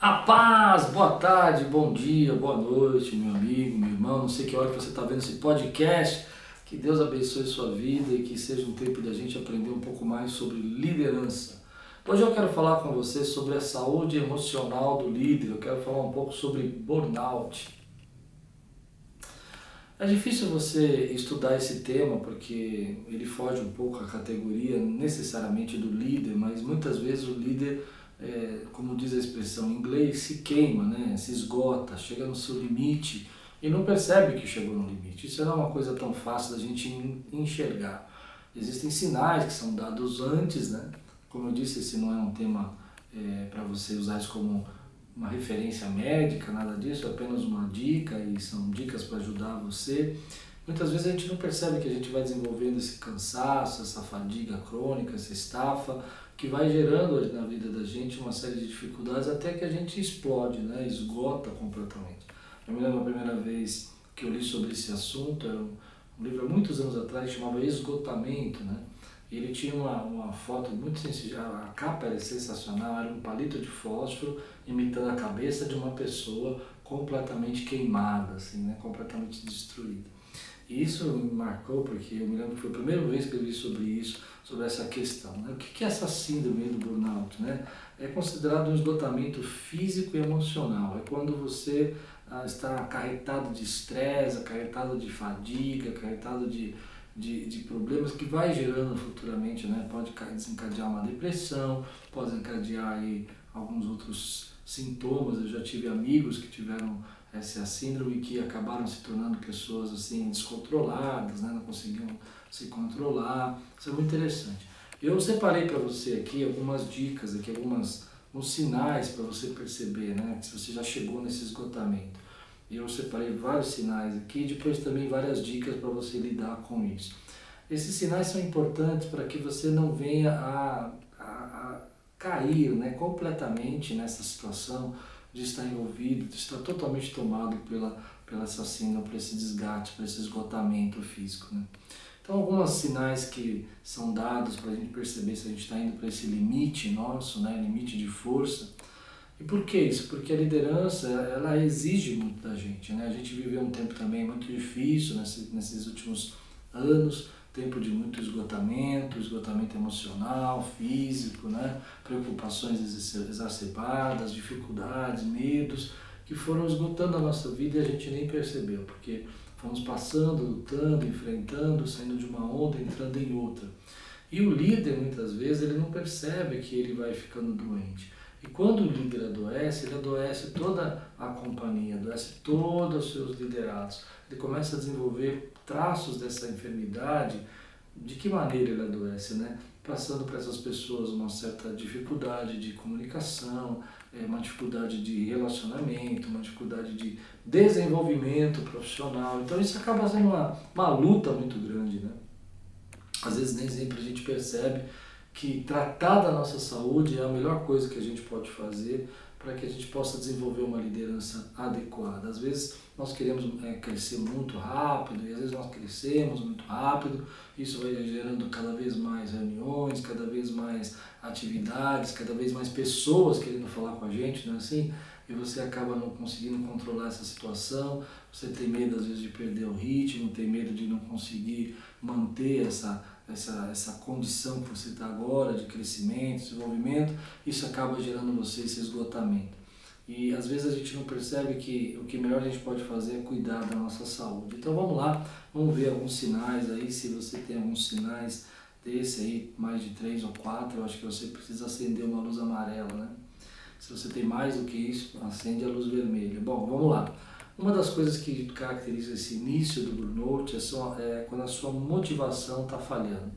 A paz, boa tarde, bom dia, boa noite, meu amigo, meu irmão. Não sei que hora que você está vendo esse podcast. Que Deus abençoe sua vida e que seja um tempo da gente aprender um pouco mais sobre liderança. Hoje eu quero falar com você sobre a saúde emocional do líder. Eu quero falar um pouco sobre burnout. É difícil você estudar esse tema porque ele foge um pouco à categoria necessariamente do líder, mas muitas vezes o líder, é, como diz a expressão em inglês, se queima, né? se esgota, chega no seu limite e não percebe que chegou no limite. Isso não é uma coisa tão fácil da gente enxergar. Existem sinais que são dados antes, né? Como eu disse, esse não é um tema é, para você usar isso como uma referência médica, nada disso, é apenas uma dica e são dicas para ajudar você. Muitas vezes a gente não percebe que a gente vai desenvolvendo esse cansaço, essa fadiga crônica, essa estafa, que vai gerando na vida da gente uma série de dificuldades até que a gente explode, né? esgota completamente. Eu me lembro a primeira vez que eu li sobre esse assunto, era um, livro há muitos anos atrás, chamava Esgotamento, né? ele tinha uma, uma foto muito sensível, a capa era sensacional, era um palito de fósforo imitando a cabeça de uma pessoa completamente queimada, assim, né? completamente destruída. E isso me marcou porque eu me lembro que foi a primeira vez que eu vi sobre isso, sobre essa questão. Né? O que é essa síndrome do burnout? Né? É considerado um esgotamento físico e emocional. É quando você ah, está acarretado de estresse, acarretado de fadiga, acarretado de de, de problemas que vai gerando futuramente, né? Pode desencadear uma depressão, pode desencadear aí alguns outros sintomas. Eu já tive amigos que tiveram essa síndrome que acabaram se tornando pessoas assim descontroladas, né? não conseguiam se controlar. Isso é muito interessante. Eu separei para você aqui algumas dicas, aqui algumas uns sinais para você perceber, né? Se você já chegou nesse esgotamento. Eu separei vários sinais aqui, depois também várias dicas para você lidar com isso. Esses sinais são importantes para que você não venha a, a, a cair né, completamente nessa situação de estar envolvido, de estar totalmente tomado pela, pela essa síndrome, por esse desgaste, por esse esgotamento físico. Né? Então, alguns sinais que são dados para a gente perceber se a gente está indo para esse limite nosso, né, limite de força, e por que isso? Porque a liderança, ela exige muito da gente, né? A gente viveu um tempo também muito difícil nesse, nesses últimos anos, tempo de muito esgotamento, esgotamento emocional, físico, né? Preocupações exacerbadas, dificuldades, medos, que foram esgotando a nossa vida e a gente nem percebeu, porque fomos passando, lutando, enfrentando, saindo de uma onda, entrando em outra. E o líder, muitas vezes, ele não percebe que ele vai ficando doente. E quando o líder adoece, ele adoece toda a companhia, adoece todos os seus liderados. Ele começa a desenvolver traços dessa enfermidade. De que maneira ele adoece, né? Passando para essas pessoas uma certa dificuldade de comunicação, é, uma dificuldade de relacionamento, uma dificuldade de desenvolvimento profissional. Então isso acaba sendo uma, uma luta muito grande, né? Às vezes nem sempre a gente percebe que tratar da nossa saúde é a melhor coisa que a gente pode fazer para que a gente possa desenvolver uma liderança adequada. Às vezes nós queremos é, crescer muito rápido e às vezes nós crescemos muito rápido, isso vai gerando cada vez mais reuniões, cada vez mais atividades, cada vez mais pessoas querendo falar com a gente, não é assim? E você acaba não conseguindo controlar essa situação, você tem medo às vezes de perder o ritmo, tem medo de não conseguir manter essa essa, essa condição que você está agora de crescimento, desenvolvimento, isso acaba gerando você esse esgotamento. E às vezes a gente não percebe que o que melhor a gente pode fazer é cuidar da nossa saúde. Então vamos lá, vamos ver alguns sinais aí, se você tem alguns sinais desse aí, mais de três ou quatro, eu acho que você precisa acender uma luz amarela, né? Se você tem mais do que isso, acende a luz vermelha. Bom, vamos lá. Uma das coisas que caracteriza esse início do burnout é, é quando a sua motivação está falhando.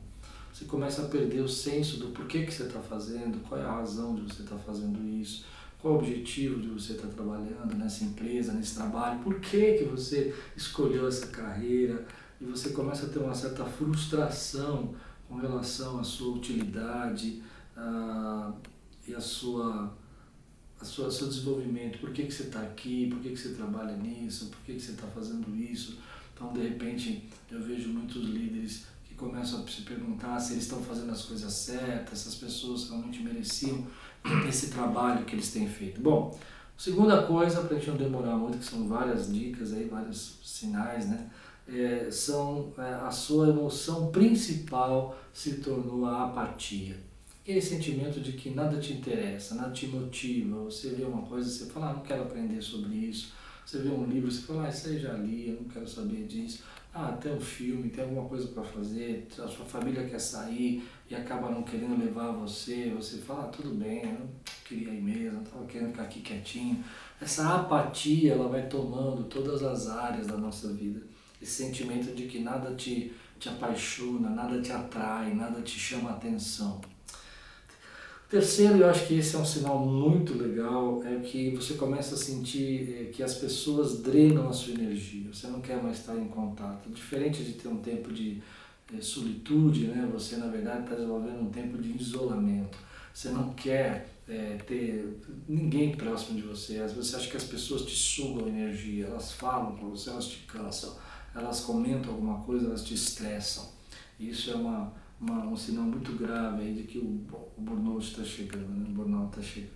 Você começa a perder o senso do porquê que você está fazendo, qual é a razão de você estar tá fazendo isso, qual o objetivo de você estar tá trabalhando nessa empresa, nesse trabalho, por que, que você escolheu essa carreira, e você começa a ter uma certa frustração com relação à sua utilidade uh, e à sua sua, seu desenvolvimento, por que, que você está aqui, por que, que você trabalha nisso, por que, que você está fazendo isso. Então, de repente, eu vejo muitos líderes que começam a se perguntar se eles estão fazendo as coisas certas, se as pessoas realmente mereciam esse trabalho que eles têm feito. Bom, segunda coisa, para a gente não demorar muito, que são várias dicas aí, vários sinais, né? É, são é, a sua emoção principal se tornou a apatia. Aquele sentimento de que nada te interessa, nada te motiva. Você vê uma coisa, você fala, ah, não quero aprender sobre isso. Você vê um livro, você fala, ah, isso aí já li, eu não quero saber disso. Ah, tem um filme, tem alguma coisa para fazer, a sua família quer sair e acaba não querendo levar você, você fala, ah, tudo bem, eu não queria ir mesmo, estava querendo ficar aqui quietinho. Essa apatia, ela vai tomando todas as áreas da nossa vida. Esse sentimento de que nada te, te apaixona, nada te atrai, nada te chama atenção. Terceiro, eu acho que esse é um sinal muito legal, é que você começa a sentir eh, que as pessoas drenam a sua energia, você não quer mais estar em contato. Diferente de ter um tempo de eh, solitude, né? você na verdade está desenvolvendo um tempo de isolamento. Você não quer é, ter ninguém próximo de você, às vezes você acha que as pessoas te sugam energia, elas falam com você, elas te cansam, elas comentam alguma coisa, elas te estressam. Isso é uma uma, um sinal muito grave de que o, o burnout está chegando, né? o burnout está chegando.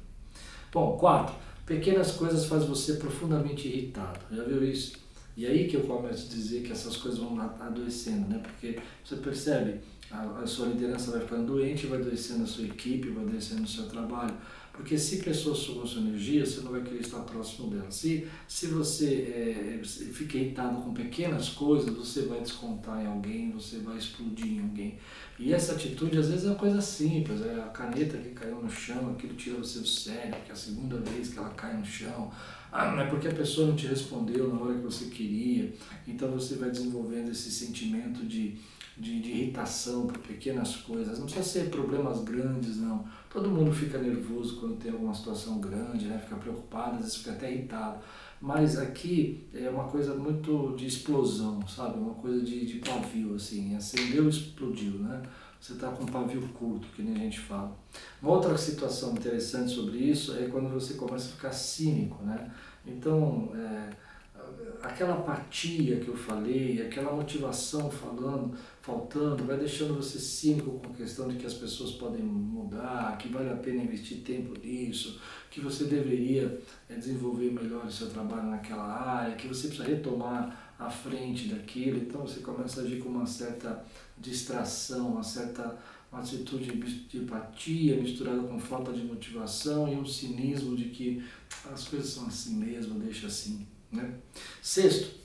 Bom, quatro, pequenas coisas fazem você profundamente irritado. Já viu isso? E aí que eu começo a dizer que essas coisas vão adoecendo, né? Porque você percebe, a, a sua liderança vai ficando doente, vai adoecendo a sua equipe, vai adoecendo o seu trabalho. Porque se pessoas sugam sua energia, você não vai querer estar próximo delas. Se, se você é, fica irritado com pequenas coisas, você vai descontar em alguém, você vai explodir em alguém. E essa atitude às vezes é uma coisa simples, é a caneta que caiu no chão, aquilo tira você do sério, que é a segunda vez que ela cai no chão. Ah, é porque a pessoa não te respondeu na hora que você queria. Então você vai desenvolvendo esse sentimento de de, de, irritação por pequenas coisas. Não precisa ser problemas grandes, não. Todo mundo fica nervoso quando tem alguma situação grande, né? fica preocupado, às vezes fica até irritado. Mas aqui é uma coisa muito de explosão, sabe? Uma coisa de, de pavio, assim. Acendeu explodiu, né? Você está com um pavio curto, que nem a gente fala. Uma outra situação interessante sobre isso é quando você começa a ficar cínico, né? Então, é, aquela apatia que eu falei, aquela motivação falando, faltando, vai deixando você cínico com a questão de que as pessoas podem mudar, que vale a pena investir tempo nisso, que você deveria é, desenvolver melhor o seu trabalho naquela área, que você precisa retomar a frente daquilo, então você começa a agir com uma certa distração, uma certa uma atitude de apatia misturada com falta de motivação e um cinismo de que as coisas são assim mesmo, deixa assim. Né? Sexto,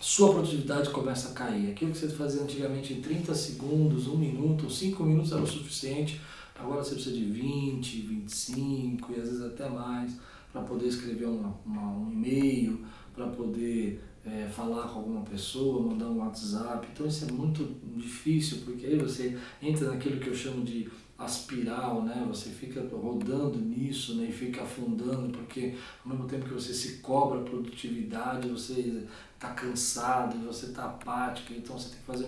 sua produtividade começa a cair. Aquilo que você fazia antigamente em 30 segundos, 1 minuto, 5 minutos era o suficiente, agora você precisa de 20, 25 e às vezes até mais para poder escrever uma, uma, um e-mail, para poder é, falar com alguma pessoa, mandar um WhatsApp. Então isso é muito difícil, porque aí você entra naquilo que eu chamo de aspiral, né? Você fica rodando nisso, né? E fica afundando, porque ao mesmo tempo que você se cobra produtividade, você está cansado, você está apático, então você tem que fazer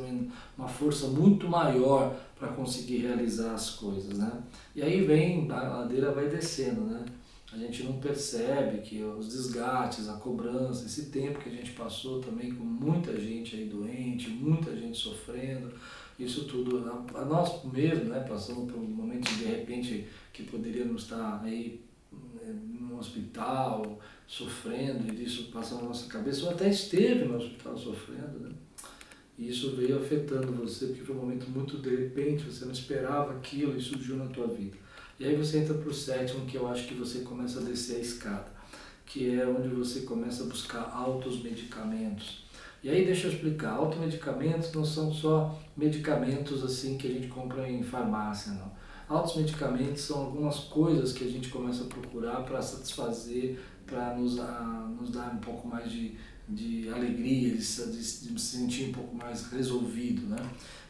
uma força muito maior para conseguir realizar as coisas, né? E aí vem, a ladeira vai descendo, né? A gente não percebe que os desgastes, a cobrança, esse tempo que a gente passou também com muita gente aí doente, muita gente sofrendo, isso tudo, a, nós mesmo, né, passamos por momentos de repente que poderíamos estar aí né, no hospital, sofrendo, e isso passando na nossa cabeça, ou até esteve no hospital sofrendo, né? E isso veio afetando você, porque foi um momento muito de repente, você não esperava aquilo e surgiu na tua vida. E aí você entra para o sétimo, que eu acho que você começa a descer a escada, que é onde você começa a buscar altos medicamentos e aí deixa eu explicar, automedicamentos não são só medicamentos assim que a gente compra em farmácia, não. Altos medicamentos são algumas coisas que a gente começa a procurar para satisfazer, para nos, ah, nos dar um pouco mais de, de alegria, de, de, de se sentir um pouco mais resolvido, né?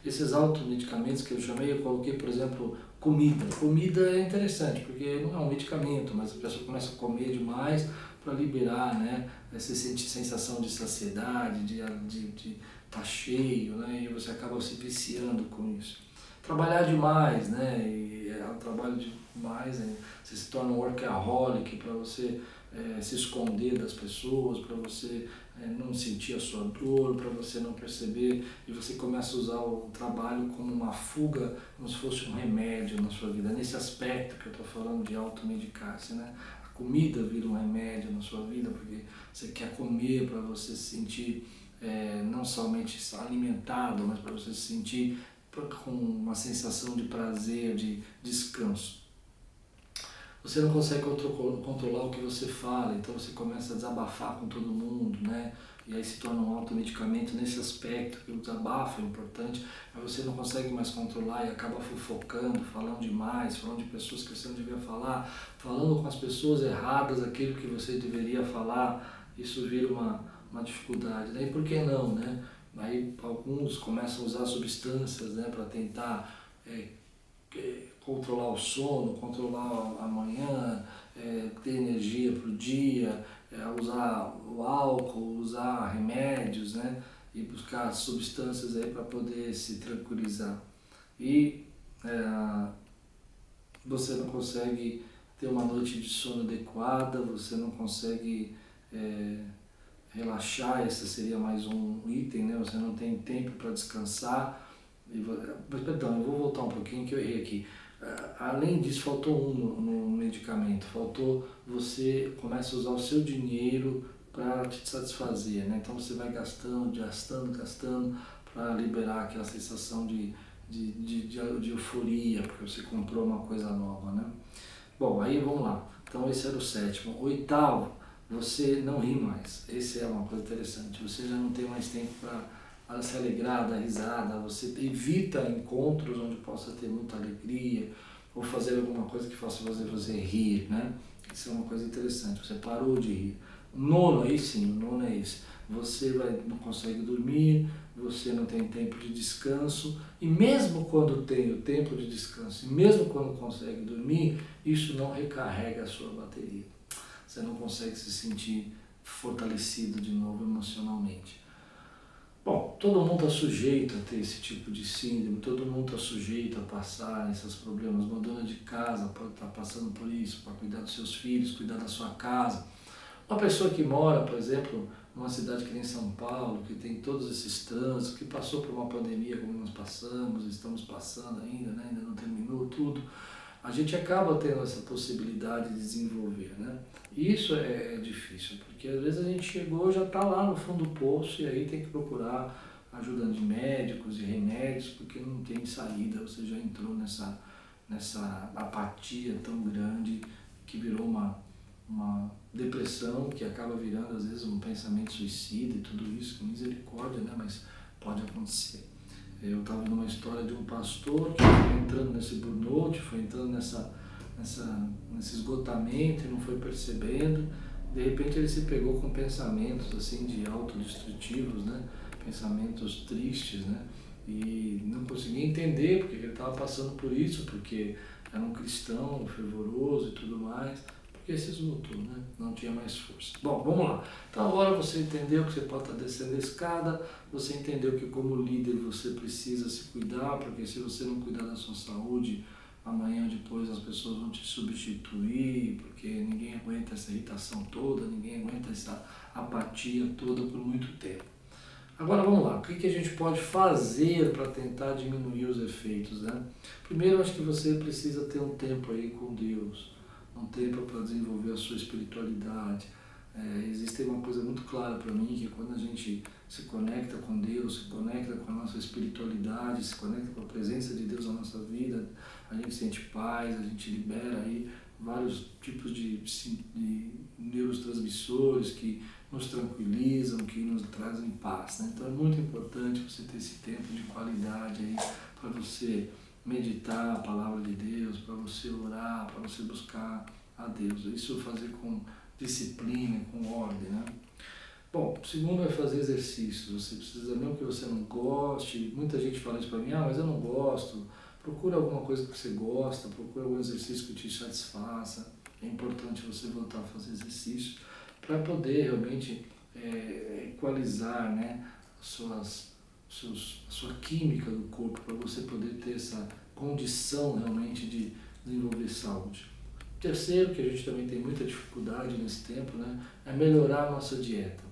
Esses automedicamentos que eu chamei, eu coloquei, por exemplo, comida. Comida é interessante, porque não é um medicamento, mas a pessoa começa a comer demais, para liberar né, essa sensação de saciedade, de estar de, de tá cheio, né, e você acaba se viciando com isso. trabalhar demais, né? E é um trabalho demais, né? você se torna um workaholic para você é, se esconder das pessoas, para você é, não sentir a sua dor, para você não perceber, e você começa a usar o trabalho como uma fuga, como se fosse um remédio na sua vida. Nesse aspecto que eu estou falando de automedicar-se, né? Comida vira um remédio na sua vida, porque você quer comer para você se sentir é, não somente alimentado, mas para você se sentir com uma sensação de prazer, de descanso. Você não consegue controlar o que você fala, então você começa a desabafar com todo mundo, né? E aí se torna um automedicamento nesse aspecto, que o desabafo é importante, mas você não consegue mais controlar e acaba fofocando, falando demais, falando de pessoas que você não devia falar, falando com as pessoas erradas aquilo que você deveria falar, isso vira uma, uma dificuldade. Daí por que não, né? Aí alguns começam a usar substâncias né, para tentar é, é, controlar o sono, controlar a manhã, é, ter energia para o dia, é, usar o álcool, usar remédios, né? E buscar substâncias aí para poder se tranquilizar. E é, você não consegue ter uma noite de sono adequada, você não consegue é, relaxar, esse seria mais um item, né? Você não tem tempo para descansar. Mas, perdão, eu vou voltar um pouquinho que eu errei aqui. Ah, além disso, faltou um no, no medicamento. Faltou você começa a usar o seu dinheiro para te satisfazer, né? Então você vai gastando, gastando, gastando para liberar aquela sensação de, de, de, de, de euforia, porque você comprou uma coisa nova, né? Bom, aí vamos lá. Então esse era o sétimo. Oitavo, você não ri mais. Esse é uma coisa interessante. Você já não tem mais tempo para se alegrar, dar risada. Você evita encontros onde possa ter muita alegria ou fazer alguma coisa que faça fazer você rir, né? Isso é uma coisa interessante. Você parou de rir. Nono, aí sim, o nono é esse. Você vai, não consegue dormir, você não tem tempo de descanso, e mesmo quando tem o tempo de descanso, e mesmo quando consegue dormir, isso não recarrega a sua bateria você não consegue se sentir fortalecido de novo emocionalmente. Bom, todo mundo está sujeito a ter esse tipo de síndrome, todo mundo está sujeito a passar esses problemas. Uma dona de casa pode estar tá passando por isso, para cuidar dos seus filhos, cuidar da sua casa. Uma pessoa que mora, por exemplo, numa cidade que nem São Paulo, que tem todos esses trânsitos, que passou por uma pandemia como nós passamos, estamos passando ainda, né? ainda não terminou tudo a gente acaba tendo essa possibilidade de desenvolver, né? Isso é, é difícil, porque às vezes a gente chegou já está lá no fundo do poço e aí tem que procurar ajuda de médicos e remédios, porque não tem saída, você já entrou nessa, nessa apatia tão grande que virou uma, uma depressão que acaba virando às vezes um pensamento suicida e tudo isso, com misericórdia, né? Mas pode acontecer. Eu estava numa história de um pastor que foi entrando nesse burnout, foi entrando nessa, nessa, nesse esgotamento e não foi percebendo. De repente ele se pegou com pensamentos assim de autodestrutivos, né? pensamentos tristes, né? e não conseguia entender porque ele estava passando por isso, porque era um cristão fervoroso e tudo mais porque se esgotou, né? não tinha mais força. Bom, vamos lá. Então agora você entendeu que você pode estar descendo a escada, você entendeu que como líder você precisa se cuidar, porque se você não cuidar da sua saúde, amanhã ou depois as pessoas vão te substituir, porque ninguém aguenta essa irritação toda, ninguém aguenta essa apatia toda por muito tempo. Agora vamos lá, o que, que a gente pode fazer para tentar diminuir os efeitos? Né? Primeiro, acho que você precisa ter um tempo aí com Deus um tempo para desenvolver a sua espiritualidade. É, existe uma coisa muito clara para mim que quando a gente se conecta com Deus, se conecta com a nossa espiritualidade, se conecta com a presença de Deus na nossa vida, a gente sente paz, a gente libera aí vários tipos de, de neurotransmissores que nos tranquilizam, que nos trazem paz. Né? Então é muito importante você ter esse tempo de qualidade aí para você meditar a palavra de Deus, para você orar, para você buscar a Deus. Isso fazer com disciplina, com ordem, né? Bom, segundo é fazer exercícios. Você precisa, mesmo que você não goste, muita gente fala isso para mim, ah, mas eu não gosto. Procura alguma coisa que você gosta, procura algum exercício que te satisfaça. É importante você voltar a fazer exercício para poder realmente é, equalizar né, as suas seus, a sua química do corpo para você poder ter essa condição realmente de desenvolver saúde. Terceiro, que a gente também tem muita dificuldade nesse tempo, né, é melhorar a nossa dieta.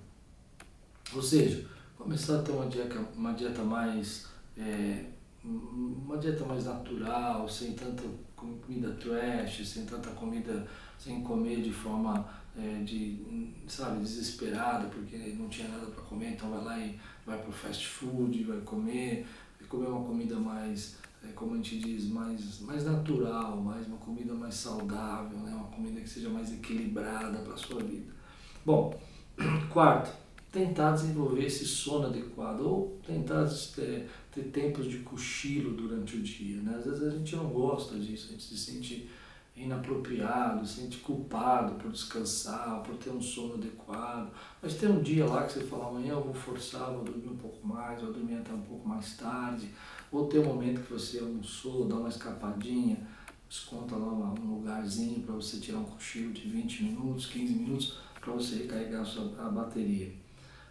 Ou seja, começar a ter uma dieta, uma dieta mais é, uma dieta mais natural, sem tanta comida trash, sem tanta comida, sem comer de forma é, de, sabe, desesperada, porque não tinha nada para comer, então vai lá e vai para o fast food, vai comer, vai comer uma comida mais, é, como a gente diz, mais, mais natural, mais uma comida mais saudável, né? uma comida que seja mais equilibrada para a sua vida. Bom, quarto, tentar desenvolver esse sono adequado ou tentar ter, ter tempos de cochilo durante o dia. Né? Às vezes a gente não gosta disso, a gente se sente inapropriado, se sente culpado por descansar, por ter um sono adequado. Mas tem um dia lá que você fala, amanhã eu vou forçar, vou dormir um pouco mais, vou dormir até um pouco mais tarde. Ou tem um momento que você almoçou, dá uma escapadinha, desconta lá um lugarzinho para você tirar um cochilo de 20 minutos, 15 minutos, para você recarregar a, sua, a bateria.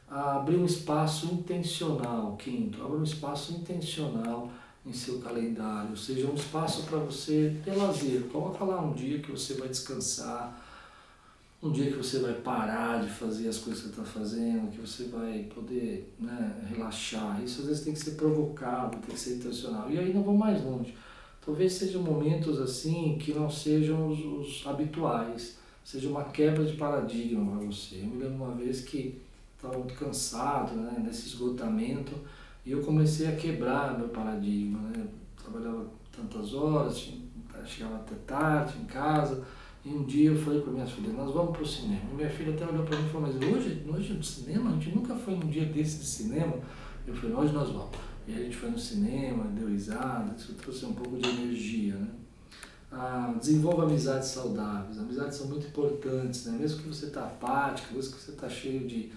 Abrir um espaço intencional, quinto, abrir um espaço intencional em seu calendário, ou seja, um espaço para você ter lazer. Coloca lá um dia que você vai descansar, um dia que você vai parar de fazer as coisas que você está fazendo, que você vai poder né, relaxar. Isso às vezes tem que ser provocado, tem que ser intencional. E aí não vou mais longe. Talvez sejam momentos assim que não sejam os, os habituais, seja uma quebra de paradigma para você. Eu me lembro uma vez que estava muito cansado, né, nesse esgotamento, e eu comecei a quebrar meu paradigma, né? trabalhava tantas horas, chegava até tarde em casa, e um dia eu falei para minhas filhas, nós vamos para o cinema. E minha filha até olhou para mim e falou, mas hoje, hoje no cinema? A gente nunca foi num dia desse de cinema. Eu falei, hoje nós vamos. E a gente foi no cinema, deu risada, isso trouxe um pouco de energia, né? Ah, desenvolva amizades saudáveis. Amizades são muito importantes, né? Mesmo que você está apático, mesmo que você está cheio de,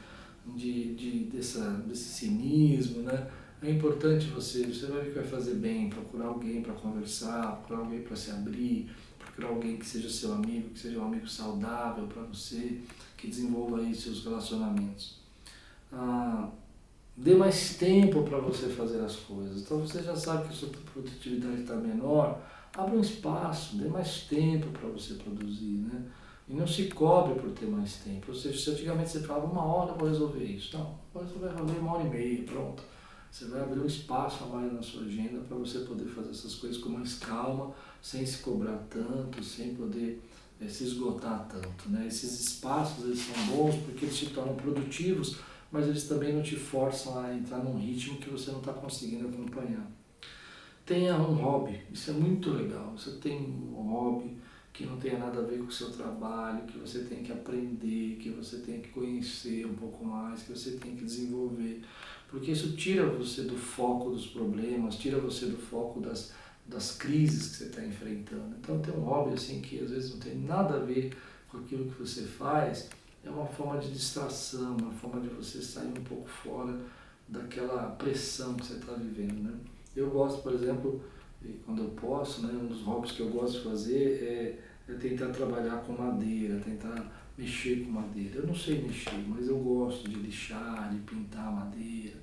de, de, dessa, desse cinismo, né? é importante você, você vai ver que vai fazer bem, procurar alguém para conversar, procurar alguém para se abrir, procurar alguém que seja seu amigo, que seja um amigo saudável para você, que desenvolva aí seus relacionamentos. Ah, dê mais tempo para você fazer as coisas. Então você já sabe que a sua produtividade está menor, abra um espaço, dê mais tempo para você produzir, né? E não se cobre por ter mais tempo. Ou seja, se antigamente você falava uma hora eu vou resolver isso. Não, vou resolver uma hora e meia, pronto. Você vai abrir um espaço a mais na sua agenda para você poder fazer essas coisas com mais calma, sem se cobrar tanto, sem poder é, se esgotar tanto. Né? Esses espaços eles são bons porque eles te tornam produtivos, mas eles também não te forçam a entrar num ritmo que você não está conseguindo acompanhar. Tenha um hobby, isso é muito legal. Você tem um hobby que não tenha nada a ver com o seu trabalho, que você tem que aprender, que você tem que conhecer um pouco mais, que você tem que desenvolver porque isso tira você do foco dos problemas, tira você do foco das, das crises que você está enfrentando. Então, ter um hobby assim que às vezes não tem nada a ver com aquilo que você faz é uma forma de distração, uma forma de você sair um pouco fora daquela pressão que você está vivendo. Né? Eu gosto, por exemplo, quando eu posso, né, um dos hobbies que eu gosto de fazer é, é tentar trabalhar com madeira, tentar mexer com madeira. Eu não sei mexer, mas eu gosto de lixar, de pintar madeira,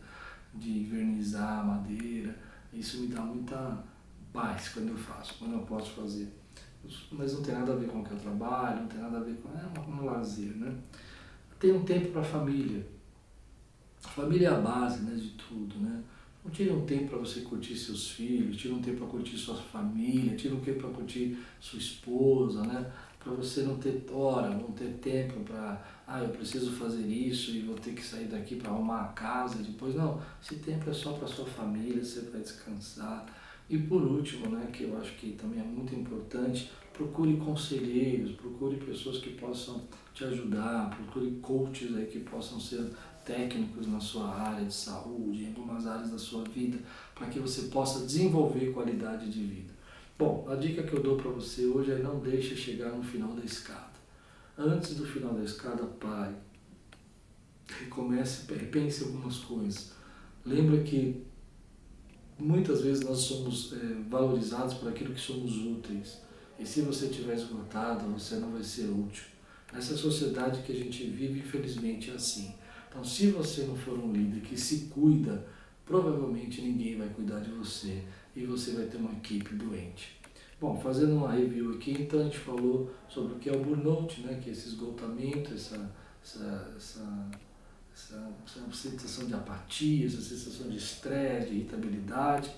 de vernizar madeira. Isso me dá muita paz quando eu faço, quando eu posso fazer. Mas não tem nada a ver com o que eu trabalho, não tem nada a ver com é um lazer, né? Tem um tempo para a família. A família é a base né, de tudo, né? Não tira um tempo para você curtir seus filhos, tira um tempo para curtir sua família, tira um tempo para curtir sua esposa, né? Para você não ter hora, não ter tempo para, ah, eu preciso fazer isso e vou ter que sair daqui para arrumar a casa depois. Não, esse tempo é só para sua família, você vai descansar. E por último, né, que eu acho que também é muito importante, procure conselheiros, procure pessoas que possam te ajudar, procure coaches aí que possam ser técnicos na sua área de saúde, em algumas áreas da sua vida, para que você possa desenvolver qualidade de vida. Bom, a dica que eu dou para você hoje é não deixe chegar no final da escada. Antes do final da escada, pare. Recomece, repense algumas coisas. Lembra que muitas vezes nós somos é, valorizados por aquilo que somos úteis. E se você estiver esgotado, você não vai ser útil. Nessa sociedade que a gente vive, infelizmente, é assim. Então, se você não for um líder que se cuida, provavelmente ninguém vai cuidar de você e você vai ter uma equipe doente. Bom, fazendo uma review aqui, então a gente falou sobre o que é o burnout, né, que é esse esgotamento, essa, essa, essa, essa, essa sensação de apatia, essa sensação de estresse, de irritabilidade.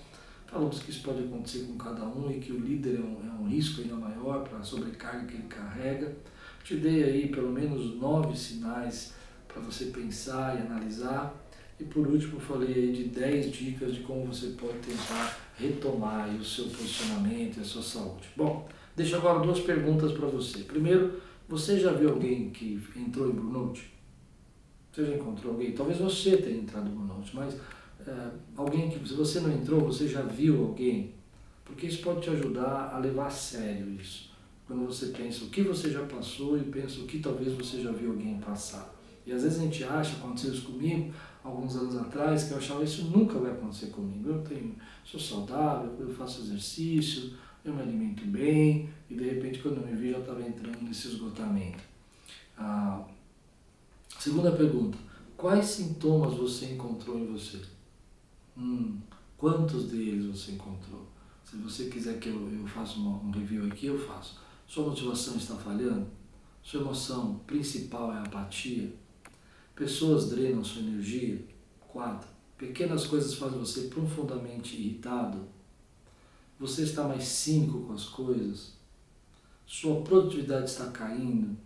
Falamos que isso pode acontecer com cada um e que o líder é um, é um risco ainda maior para a sobrecarga que ele carrega. Te dei aí pelo menos nove sinais para você pensar e analisar. E por último, falei aí de 10 dicas de como você pode tentar retomar o seu posicionamento e a sua saúde. Bom, deixo agora duas perguntas para você. Primeiro, você já viu alguém que entrou em burnout? Você já encontrou alguém? Talvez você tenha entrado em burnout, mas é, alguém que, se você não entrou, você já viu alguém? Porque isso pode te ajudar a levar a sério isso. Quando você pensa o que você já passou e pensa o que talvez você já viu alguém passar. E às vezes a gente acha, aconteceu isso comigo, alguns anos atrás, que eu achava isso nunca vai acontecer comigo. Eu tenho, sou saudável, eu faço exercício, eu me alimento bem, e de repente quando eu me vi já estava entrando nesse esgotamento. Ah, segunda pergunta, quais sintomas você encontrou em você? Hum, quantos deles você encontrou? Se você quiser que eu, eu faça uma, um review aqui, eu faço. Sua motivação está falhando? Sua emoção principal é apatia? Pessoas drenam sua energia. 4. Pequenas coisas fazem você profundamente irritado. Você está mais cínico com as coisas. Sua produtividade está caindo.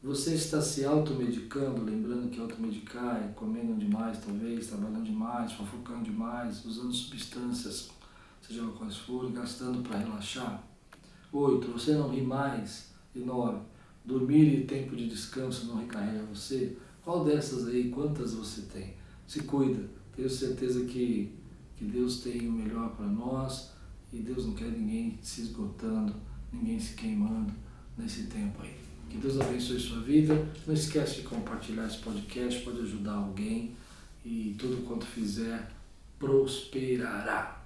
Você está se automedicando, lembrando que automedicar é comendo demais, talvez, trabalhando demais, fofocando demais, usando substâncias, seja quais forem, gastando para relaxar. 8. Você não ri mais. E 9 dormir e tempo de descanso não recarrega você? Qual dessas aí, quantas você tem? Se cuida, tenho certeza que, que Deus tem o melhor para nós e Deus não quer ninguém se esgotando, ninguém se queimando nesse tempo aí. Que Deus abençoe sua vida. Não esquece de compartilhar esse podcast, pode ajudar alguém e tudo quanto fizer prosperará.